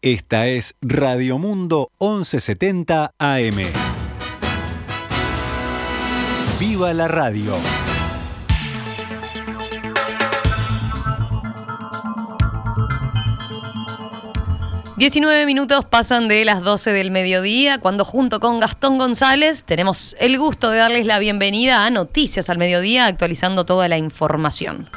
Esta es Radio Mundo 1170 AM. ¡Viva la radio! Diecinueve minutos pasan de las 12 del mediodía, cuando junto con Gastón González tenemos el gusto de darles la bienvenida a Noticias al Mediodía, actualizando toda la información.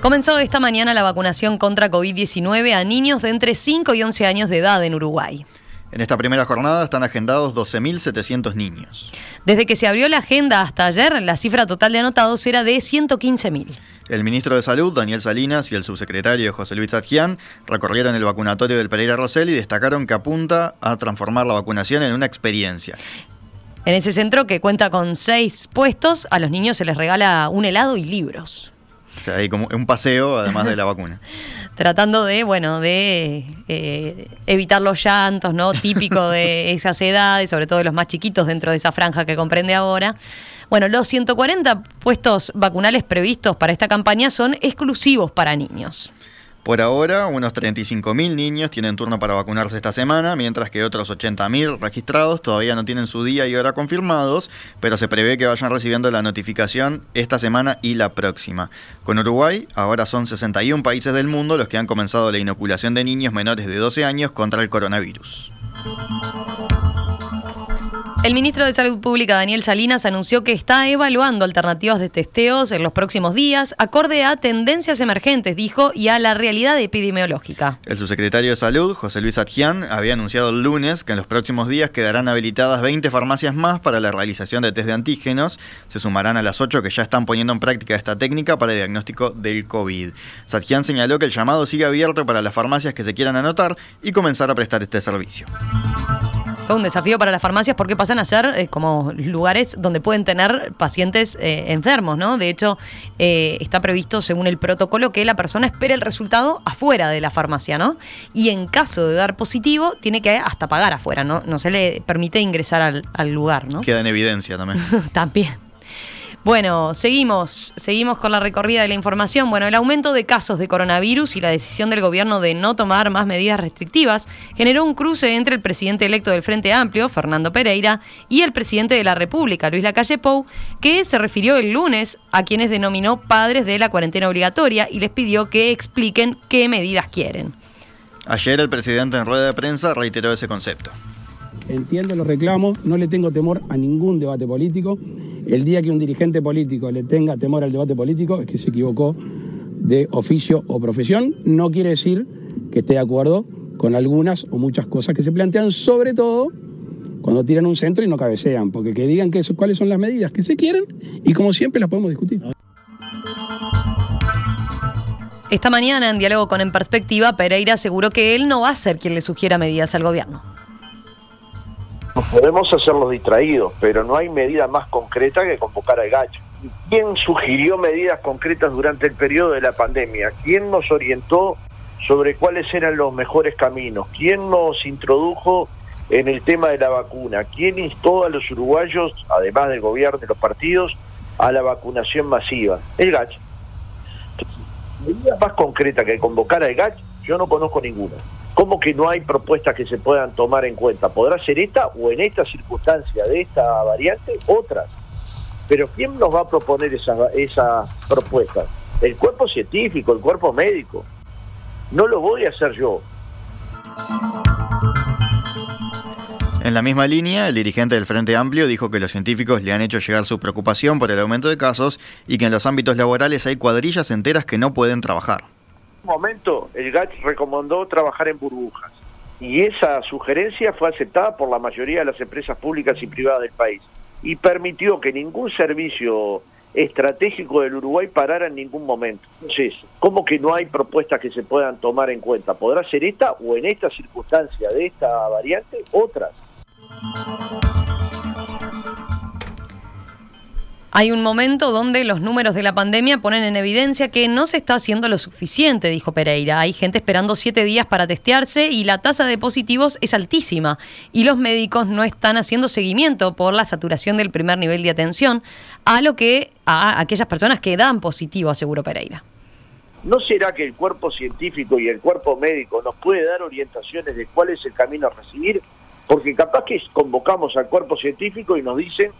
Comenzó esta mañana la vacunación contra COVID-19 a niños de entre 5 y 11 años de edad en Uruguay. En esta primera jornada están agendados 12.700 niños. Desde que se abrió la agenda hasta ayer, la cifra total de anotados era de 115.000. El ministro de Salud, Daniel Salinas, y el subsecretario José Luis Adjian recorrieron el vacunatorio del Pereira Rosell y destacaron que apunta a transformar la vacunación en una experiencia. En ese centro, que cuenta con seis puestos, a los niños se les regala un helado y libros. O sea, hay como un paseo además de la vacuna. Tratando de, bueno, de eh, evitar los llantos, ¿no? Típico de esas edades, sobre todo de los más chiquitos dentro de esa franja que comprende ahora. Bueno, los 140 puestos vacunales previstos para esta campaña son exclusivos para niños. Por ahora, unos 35.000 niños tienen turno para vacunarse esta semana, mientras que otros 80.000 registrados todavía no tienen su día y hora confirmados, pero se prevé que vayan recibiendo la notificación esta semana y la próxima. Con Uruguay, ahora son 61 países del mundo los que han comenzado la inoculación de niños menores de 12 años contra el coronavirus. El ministro de Salud Pública, Daniel Salinas, anunció que está evaluando alternativas de testeos en los próximos días, acorde a tendencias emergentes, dijo, y a la realidad epidemiológica. El subsecretario de Salud, José Luis Adjian, había anunciado el lunes que en los próximos días quedarán habilitadas 20 farmacias más para la realización de test de antígenos. Se sumarán a las 8 que ya están poniendo en práctica esta técnica para el diagnóstico del COVID. Sadjian señaló que el llamado sigue abierto para las farmacias que se quieran anotar y comenzar a prestar este servicio un desafío para las farmacias porque pasan a ser eh, como lugares donde pueden tener pacientes eh, enfermos, ¿no? De hecho, eh, está previsto, según el protocolo, que la persona espere el resultado afuera de la farmacia, ¿no? Y en caso de dar positivo, tiene que hasta pagar afuera, ¿no? No se le permite ingresar al, al lugar, ¿no? Queda en evidencia también. también. Bueno, seguimos, seguimos con la recorrida de la información. Bueno, el aumento de casos de coronavirus y la decisión del gobierno de no tomar más medidas restrictivas generó un cruce entre el presidente electo del Frente Amplio, Fernando Pereira, y el presidente de la República, Luis Lacalle Pou, que se refirió el lunes a quienes denominó padres de la cuarentena obligatoria y les pidió que expliquen qué medidas quieren. Ayer el presidente en rueda de prensa reiteró ese concepto. Entiendo los reclamos, no le tengo temor a ningún debate político. El día que un dirigente político le tenga temor al debate político es que se equivocó de oficio o profesión. No quiere decir que esté de acuerdo con algunas o muchas cosas que se plantean, sobre todo cuando tiran un centro y no cabecean, porque que digan que cuáles son las medidas que se quieren y como siempre las podemos discutir. Esta mañana, en diálogo con En Perspectiva, Pereira aseguró que él no va a ser quien le sugiera medidas al gobierno. Podemos hacer los distraídos, pero no hay medida más concreta que convocar al gacho. ¿Quién sugirió medidas concretas durante el periodo de la pandemia? ¿Quién nos orientó sobre cuáles eran los mejores caminos? ¿Quién nos introdujo en el tema de la vacuna? ¿Quién instó a los uruguayos, además del gobierno y los partidos, a la vacunación masiva? El GACH. Medida más concreta que convocar al GACH, yo no conozco ninguna. ¿Cómo que no hay propuestas que se puedan tomar en cuenta? ¿Podrá ser esta o en esta circunstancia de esta variante otras? Pero ¿quién nos va a proponer esas, esas propuestas? El cuerpo científico, el cuerpo médico. No lo voy a hacer yo. En la misma línea, el dirigente del Frente Amplio dijo que los científicos le han hecho llegar su preocupación por el aumento de casos y que en los ámbitos laborales hay cuadrillas enteras que no pueden trabajar momento el GATS recomendó trabajar en burbujas y esa sugerencia fue aceptada por la mayoría de las empresas públicas y privadas del país y permitió que ningún servicio estratégico del Uruguay parara en ningún momento. Entonces, ¿cómo que no hay propuestas que se puedan tomar en cuenta? ¿Podrá ser esta o en esta circunstancia de esta variante otras? Hay un momento donde los números de la pandemia ponen en evidencia que no se está haciendo lo suficiente, dijo Pereira. Hay gente esperando siete días para testearse y la tasa de positivos es altísima. Y los médicos no están haciendo seguimiento por la saturación del primer nivel de atención a lo que a aquellas personas que dan positivo, aseguró Pereira. ¿No será que el cuerpo científico y el cuerpo médico nos puede dar orientaciones de cuál es el camino a recibir? Porque capaz que convocamos al cuerpo científico y nos dicen,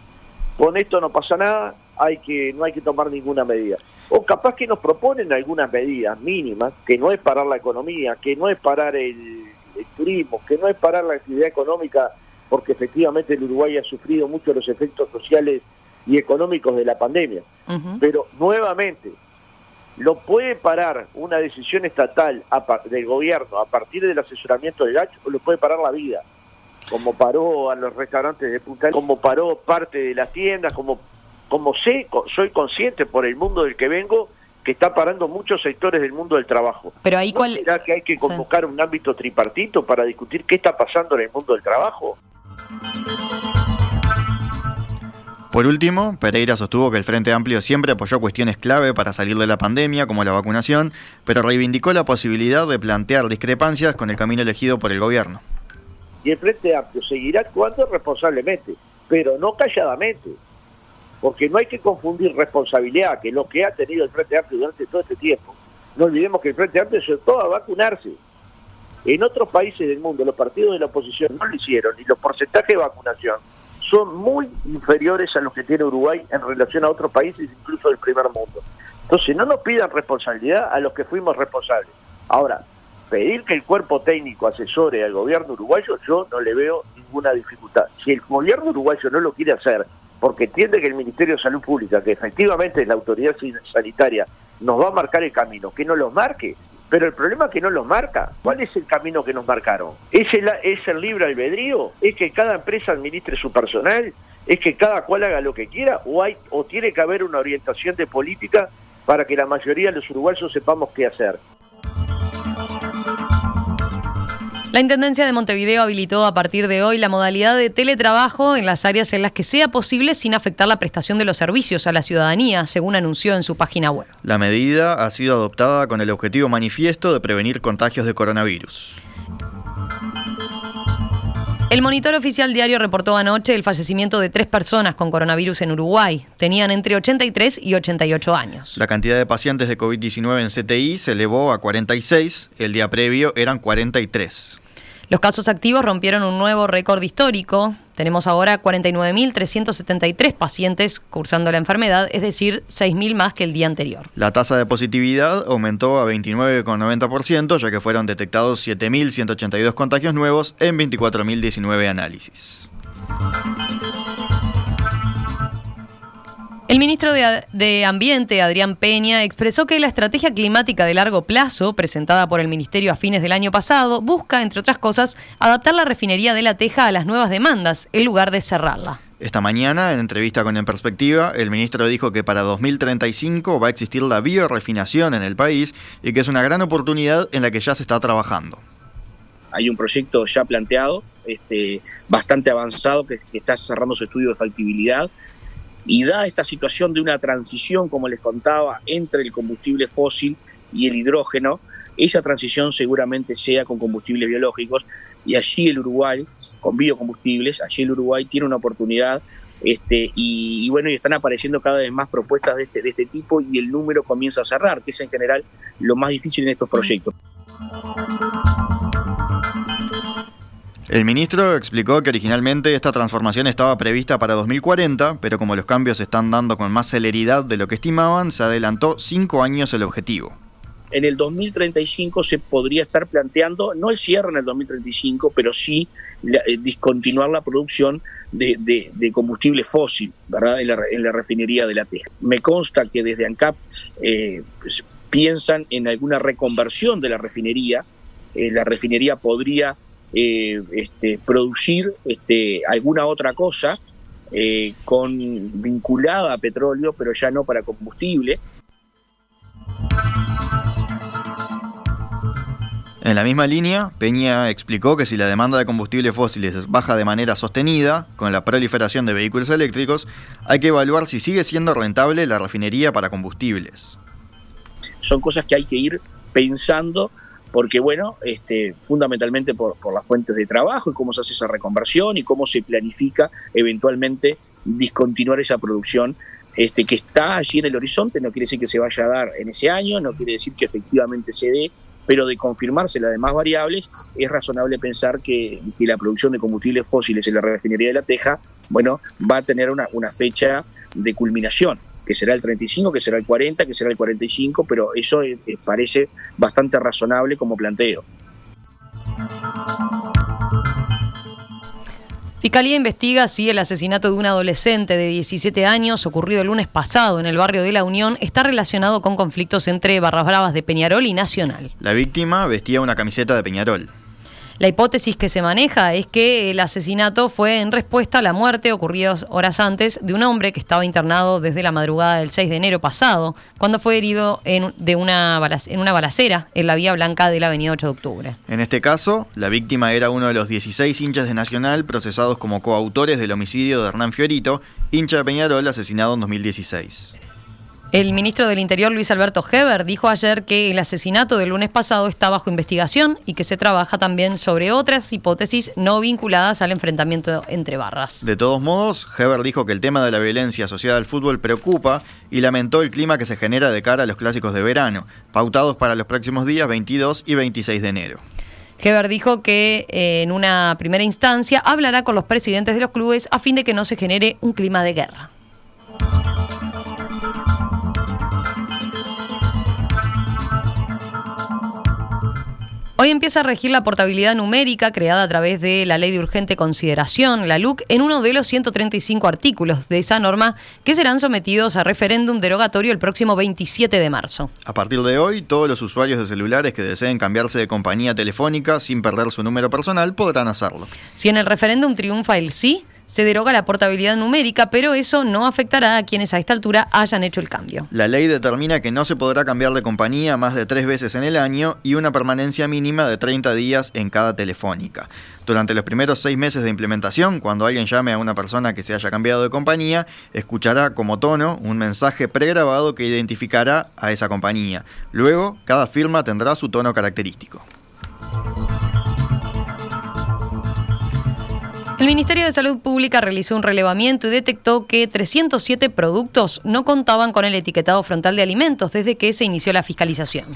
con esto no pasa nada, hay que no hay que tomar ninguna medida. O capaz que nos proponen algunas medidas mínimas, que no es parar la economía, que no es parar el, turismo, que no es parar la actividad económica, porque efectivamente el Uruguay ha sufrido mucho los efectos sociales y económicos de la pandemia. Pero nuevamente, lo puede parar una decisión estatal del gobierno a partir del asesoramiento de Gacho, o lo puede parar la vida, como paró a los restaurantes de Punta, como paró parte de las tiendas, como, como sé, soy consciente por el mundo del que vengo, que está parando muchos sectores del mundo del trabajo. Pero ahí ¿No será que hay que convocar un ámbito tripartito para discutir qué está pasando en el mundo del trabajo? Por último, Pereira sostuvo que el Frente Amplio siempre apoyó cuestiones clave para salir de la pandemia, como la vacunación, pero reivindicó la posibilidad de plantear discrepancias con el camino elegido por el gobierno. Y el Frente Amplio seguirá actuando responsablemente, pero no calladamente, porque no hay que confundir responsabilidad, que lo que ha tenido el Frente Amplio durante todo este tiempo. No olvidemos que el Frente Amplio se todo a vacunarse. En otros países del mundo los partidos de la oposición no lo hicieron y los porcentajes de vacunación son muy inferiores a los que tiene Uruguay en relación a otros países, incluso del primer mundo. Entonces, no nos pidan responsabilidad a los que fuimos responsables. Ahora, pedir que el cuerpo técnico asesore al gobierno uruguayo, yo no le veo ninguna dificultad. Si el gobierno uruguayo no lo quiere hacer, porque entiende que el Ministerio de Salud Pública, que efectivamente es la autoridad sanitaria, nos va a marcar el camino, que no lo marque, pero el problema es que no los marca. ¿Cuál es el camino que nos marcaron? ¿Es el, ¿Es el libre albedrío? ¿Es que cada empresa administre su personal? ¿Es que cada cual haga lo que quiera? ¿O, hay, o tiene que haber una orientación de política para que la mayoría de los uruguayos sepamos qué hacer? La Intendencia de Montevideo habilitó a partir de hoy la modalidad de teletrabajo en las áreas en las que sea posible sin afectar la prestación de los servicios a la ciudadanía, según anunció en su página web. La medida ha sido adoptada con el objetivo manifiesto de prevenir contagios de coronavirus. El monitor oficial diario reportó anoche el fallecimiento de tres personas con coronavirus en Uruguay. Tenían entre 83 y 88 años. La cantidad de pacientes de COVID-19 en CTI se elevó a 46, el día previo eran 43. Los casos activos rompieron un nuevo récord histórico. Tenemos ahora 49.373 pacientes cursando la enfermedad, es decir, 6.000 más que el día anterior. La tasa de positividad aumentó a 29,90%, ya que fueron detectados 7.182 contagios nuevos en 24.019 análisis. El ministro de, Ambiente, Adrián Peña, expresó que la estrategia climática de largo plazo, presentada por el Ministerio a fines del año pasado, busca, entre otras cosas, adaptar la refinería de La Teja a las nuevas demandas, en lugar de cerrarla. Esta mañana, en entrevista con En Perspectiva, el ministro dijo que para 2035 va a existir la biorefinación en el país y que es una gran oportunidad en la que ya se está trabajando. Hay un proyecto ya planteado, este, bastante avanzado, que, que está cerrando su estudio de factibilidad y da esta situación de una transición, como les contaba, entre el combustible fósil y el hidrógeno, esa transición seguramente sea con combustibles biológicos y allí el Uruguay, con biocombustibles, allí el Uruguay tiene una oportunidad este, y, bueno, y están apareciendo cada vez más propuestas de este, de este tipo y el número comienza a cerrar, que es en general lo más difícil en estos proyectos. El ministro explicó que originalmente esta transformación estaba prevista para 2040, pero como los cambios se están dando con más celeridad de lo que estimaban, se adelantó cinco años el objetivo. En el 2035 se podría estar planteando, no el cierre en el 2035, pero sí eh, discontinuar la producción de, combustible fósil ¿verdad? En, la, refinería de la Teja. Me consta que desde ANCAP eh, pues, piensan en alguna reconversión de la refinería. Eh, la refinería podría eh, este, producir este, alguna otra cosa eh, con, vinculada a petróleo, pero ya no para combustible. En la misma línea, Peña explicó que si la demanda de combustibles fósiles baja de manera sostenida, con la proliferación de vehículos eléctricos, hay que evaluar si sigue siendo rentable la refinería para combustibles. Son cosas que hay que ir pensando porque bueno, este, fundamentalmente por, las fuentes de trabajo y cómo se hace esa reconversión y cómo se planifica eventualmente discontinuar esa producción este, que está allí en el horizonte, no quiere decir que se vaya a dar en ese año, no quiere decir que efectivamente se dé, pero de confirmarse las demás variables, es razonable pensar que, la producción de combustibles fósiles en la refinería de La Teja, bueno, va a tener una, una fecha de culminación que será el 35, que será el 40, que será el 45, pero eso eh, eh, parece bastante razonable como planteo. Fiscalía investiga si el asesinato de un adolescente de 17 años ocurrido el lunes pasado en el barrio de La Unión está relacionado con conflictos entre Barras Bravas de Peñarol y Nacional. La víctima vestía una camiseta de Peñarol. La hipótesis que se maneja es que el asesinato fue en respuesta a la muerte ocurrida horas antes de un hombre que estaba internado desde la madrugada del 6 de enero pasado, cuando fue herido en, de una, en una balacera en la Vía Blanca de la Avenida 8 de Octubre. En este caso, la víctima era uno de los 16 hinchas de Nacional procesados como coautores del homicidio de Hernán Fiorito, hincha de Peñarol asesinado en 2016. El ministro del Interior, Luis Alberto Heber, dijo ayer que el asesinato del lunes pasado está bajo investigación y que se trabaja también sobre otras hipótesis no vinculadas al enfrentamiento entre barras. De todos modos, Heber dijo que el tema de la violencia asociada al fútbol preocupa y lamentó el clima que se genera de cara a los clásicos de verano, pautados para los próximos días 22 y 26 de enero. Heber dijo que eh, en una primera instancia hablará con los presidentes de los clubes a fin de que no se genere un clima de guerra. Hoy empieza a regir la portabilidad numérica creada a través de la Ley de Urgente Consideración, la LUC, en uno de los 135 artículos de esa norma que serán sometidos a referéndum derogatorio el próximo 27 de marzo. A partir de hoy, todos los usuarios de celulares que deseen cambiarse de compañía telefónica sin perder su número personal podrán hacerlo. Si en el referéndum triunfa el sí, se deroga la portabilidad numérica, pero eso no afectará a quienes a esta altura hayan hecho el cambio. La ley determina que no se podrá cambiar de compañía más de tres veces en el año y una permanencia mínima de 30 días en cada telefónica. Durante los primeros seis meses de implementación, cuando alguien llame a una persona que se haya cambiado de compañía, escuchará como tono un mensaje pregrabado que identificará a esa compañía. Luego, cada firma tendrá su tono característico. El Ministerio de Salud Pública realizó un relevamiento y detectó que 307 productos no contaban con el etiquetado frontal de alimentos desde que se inició la fiscalización.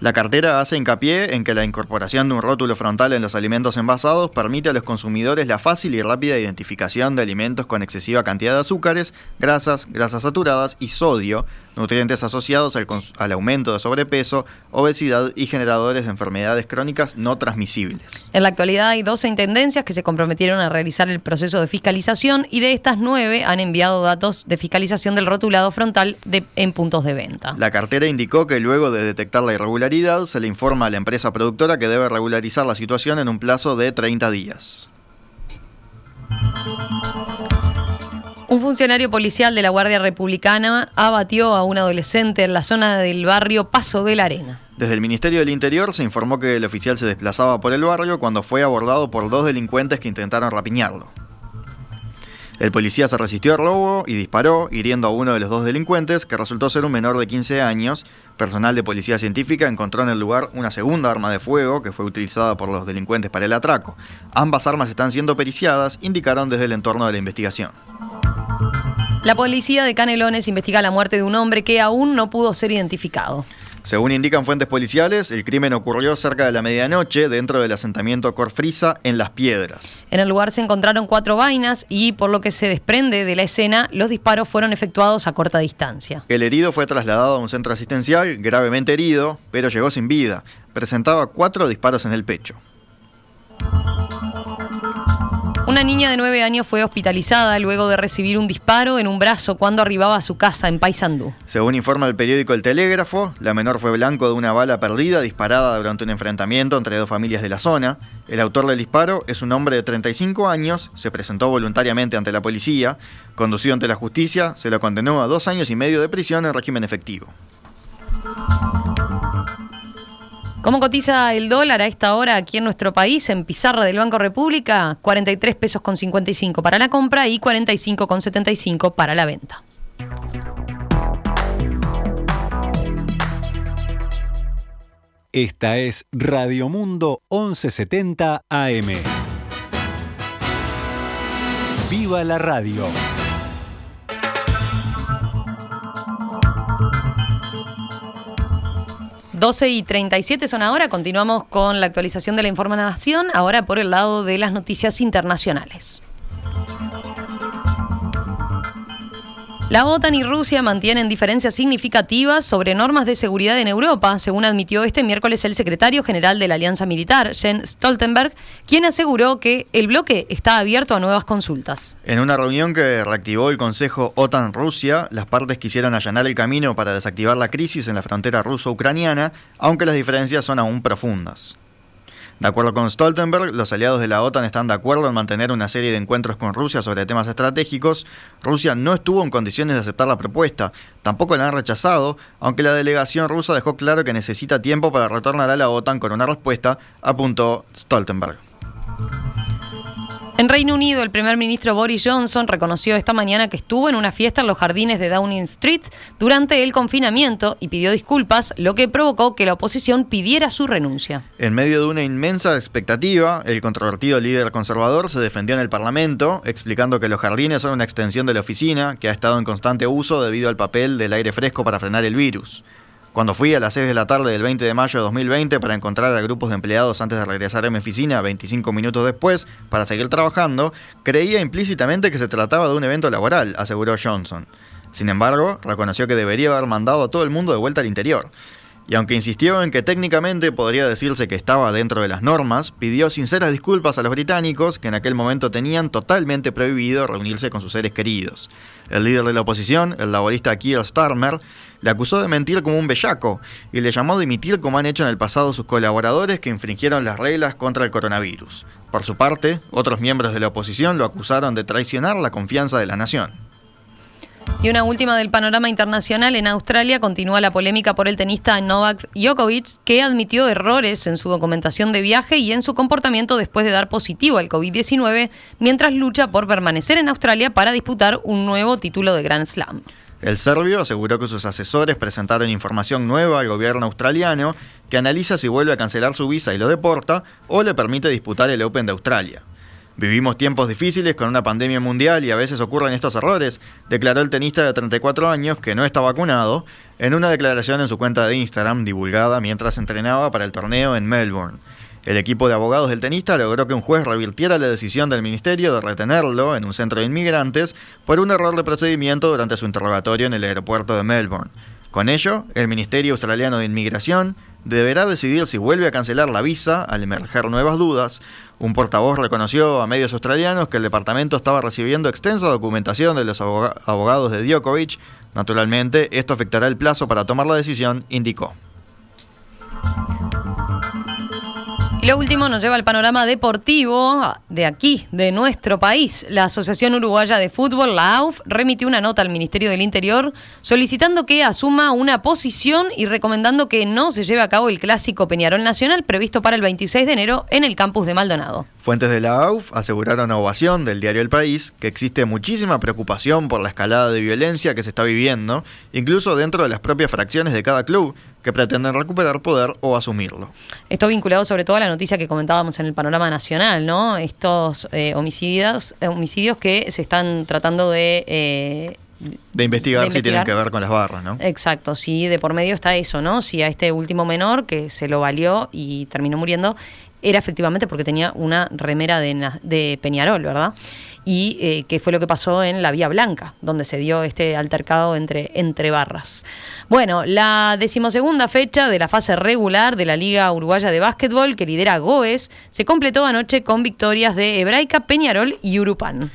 La cartera hace hincapié en que la incorporación de un rótulo frontal en los alimentos envasados permite a los consumidores la fácil y rápida identificación de alimentos con excesiva cantidad de azúcares, grasas, grasas saturadas y sodio, nutrientes asociados al, aumento de sobrepeso, obesidad y generadores de enfermedades crónicas no transmisibles. En la actualidad hay 12 intendencias que se comprometieron a realizar el proceso de fiscalización y de estas 9 han enviado datos de fiscalización del rotulado frontal en puntos de venta. La cartera indicó que luego de detectar la irregularidad se le informa a la empresa productora que debe regularizar la situación en un plazo de 30 días. Un funcionario policial de la Guardia Republicana abatió a un adolescente en la zona del barrio Paso de la Arena. Desde el Ministerio del Interior se informó que el oficial se desplazaba por el barrio cuando fue abordado por dos delincuentes que intentaron rapiñarlo. El policía se resistió al robo y disparó, hiriendo a uno de los dos delincuentes, que resultó ser un menor de 15 años. Personal de policía científica encontró en el lugar una segunda arma de fuego que fue utilizada por los delincuentes para el atraco. Ambas armas están siendo periciadas, indicaron desde el entorno de la investigación. La policía de Canelones investiga la muerte de un hombre que aún no pudo ser identificado. Según indican fuentes policiales, el crimen ocurrió cerca de la medianoche dentro del asentamiento Corfrisa en Las Piedras. En el lugar se encontraron cuatro vainas y por lo que se desprende de la escena, los disparos fueron efectuados a corta distancia. El herido fue trasladado a un centro asistencial, gravemente herido, pero llegó sin vida. Presentaba cuatro disparos en el pecho. Una niña de 9 años fue hospitalizada luego de recibir un disparo en un brazo cuando arribaba a su casa en Paysandú. Según informa el periódico El Telégrafo, la menor fue blanco de una bala perdida disparada durante un enfrentamiento entre dos familias de la zona. El autor del disparo es un hombre de 35 años, se presentó voluntariamente ante la policía, conducido ante la justicia, se lo condenó a dos años y medio de prisión en régimen efectivo. ¿Cómo cotiza el dólar a esta hora aquí en nuestro país? En pizarra del Banco República, 43 pesos con 55 para la compra y 45 con 75 para la venta. Esta es Radio Mundo 1170 AM. ¡Viva la radio! 12 y 37 son ahora. Continuamos con la actualización de la información, ahora por el lado de las noticias internacionales. La OTAN y Rusia mantienen diferencias significativas sobre normas de seguridad en Europa, según admitió este miércoles el secretario general de la Alianza Militar, Jens Stoltenberg, quien aseguró que el bloque está abierto a nuevas consultas. En una reunión que reactivó el Consejo OTAN-Rusia, las partes quisieron allanar el camino para desactivar la crisis en la frontera ruso-ucraniana, aunque las diferencias son aún profundas. De acuerdo con Stoltenberg, los aliados de la OTAN están de acuerdo en mantener una serie de encuentros con Rusia sobre temas estratégicos. Rusia no estuvo en condiciones de aceptar la propuesta, tampoco la han rechazado, aunque la delegación rusa dejó claro que necesita tiempo para retornar a la OTAN con una respuesta, apuntó Stoltenberg. En Reino Unido, el primer ministro Boris Johnson reconoció esta mañana que estuvo en una fiesta en los jardines de Downing Street durante el confinamiento y pidió disculpas, lo que provocó que la oposición pidiera su renuncia. En medio de una inmensa expectativa, el controvertido líder conservador se defendió en el Parlamento, explicando que los jardines son una extensión de la oficina que ha estado en constante uso debido al papel del aire fresco para frenar el virus. Cuando fui a las 6 de la tarde del 20 de mayo de 2020 para encontrar a grupos de empleados antes de regresar a mi oficina 25 minutos después para seguir trabajando, creía implícitamente que se trataba de un evento laboral, aseguró Johnson. Sin embargo, reconoció que debería haber mandado a todo el mundo de vuelta al interior. Y aunque insistió en que técnicamente podría decirse que estaba dentro de las normas, pidió sinceras disculpas a los británicos que en aquel momento tenían totalmente prohibido reunirse con sus seres queridos. El líder de la oposición, el laborista Keir Starmer, le acusó de mentir como un bellaco y le llamó a dimitir como han hecho en el pasado sus colaboradores que infringieron las reglas contra el coronavirus. Por su parte, otros miembros de la oposición lo acusaron de traicionar la confianza de la nación. Y una última del panorama internacional. En Australia continúa la polémica por el tenista Novak Djokovic, que admitió errores en su documentación de viaje y en su comportamiento después de dar positivo al COVID-19, mientras lucha por permanecer en Australia para disputar un nuevo título de Grand Slam. El serbio aseguró que sus asesores presentaron información nueva al gobierno australiano que analiza si vuelve a cancelar su visa y lo deporta o le permite disputar el Open de Australia. Vivimos tiempos difíciles con una pandemia mundial y a veces ocurren estos errores, declaró el tenista de 34 años que no está vacunado en una declaración en su cuenta de Instagram divulgada mientras entrenaba para el torneo en Melbourne. El equipo de abogados del tenista logró que un juez revirtiera la decisión del ministerio de retenerlo en un centro de inmigrantes por un error de procedimiento durante su interrogatorio en el aeropuerto de Melbourne. Con ello, el Ministerio Australiano de Inmigración deberá decidir si vuelve a cancelar la visa al emerger nuevas dudas. Un portavoz reconoció a medios australianos que el departamento estaba recibiendo extensa documentación de los abogados de Djokovic. Naturalmente, esto afectará el plazo para tomar la decisión, indicó. Lo último nos lleva al panorama deportivo de aquí, de nuestro país. La Asociación Uruguaya de Fútbol, la AUF, remitió una nota al Ministerio del Interior solicitando que asuma una posición y recomendando que no se lleve a cabo el clásico Peñarol Nacional previsto para el 26 de enero en el campus de Maldonado. Fuentes de la AUF aseguraron a Ovación del diario El País que existe muchísima preocupación por la escalada de violencia que se está viviendo, incluso dentro de las propias fracciones de cada club, que pretenden recuperar poder o asumirlo. Esto vinculado sobre todo a la noticia que comentábamos en el panorama nacional, ¿no? Estos eh, homicidios, eh, homicidios que se están tratando de... Eh, de investigar, si tienen que ver con las barras, ¿no? Exacto, sí, de por medio está eso, ¿no? Si a este último menor que se lo valió y terminó muriendo, era efectivamente porque tenía una remera de, de Peñarol, ¿verdad? Y eh, qué fue lo que pasó en la Vía Blanca, donde se dio este altercado entre, entre barras. Bueno, la decimosegunda fecha de la fase regular de la Liga Uruguaya de Básquetbol, que lidera Goes, se completó anoche con victorias de Hebraica, Peñarol y Urupán.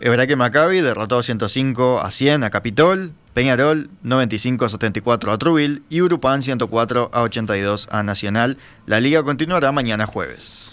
Hebraica Maccabi derrotó 105 a 100 a Capitol, Peñarol 95 a 74 a Trubil y Urupán 104 a 82 a Nacional. La liga continuará mañana jueves.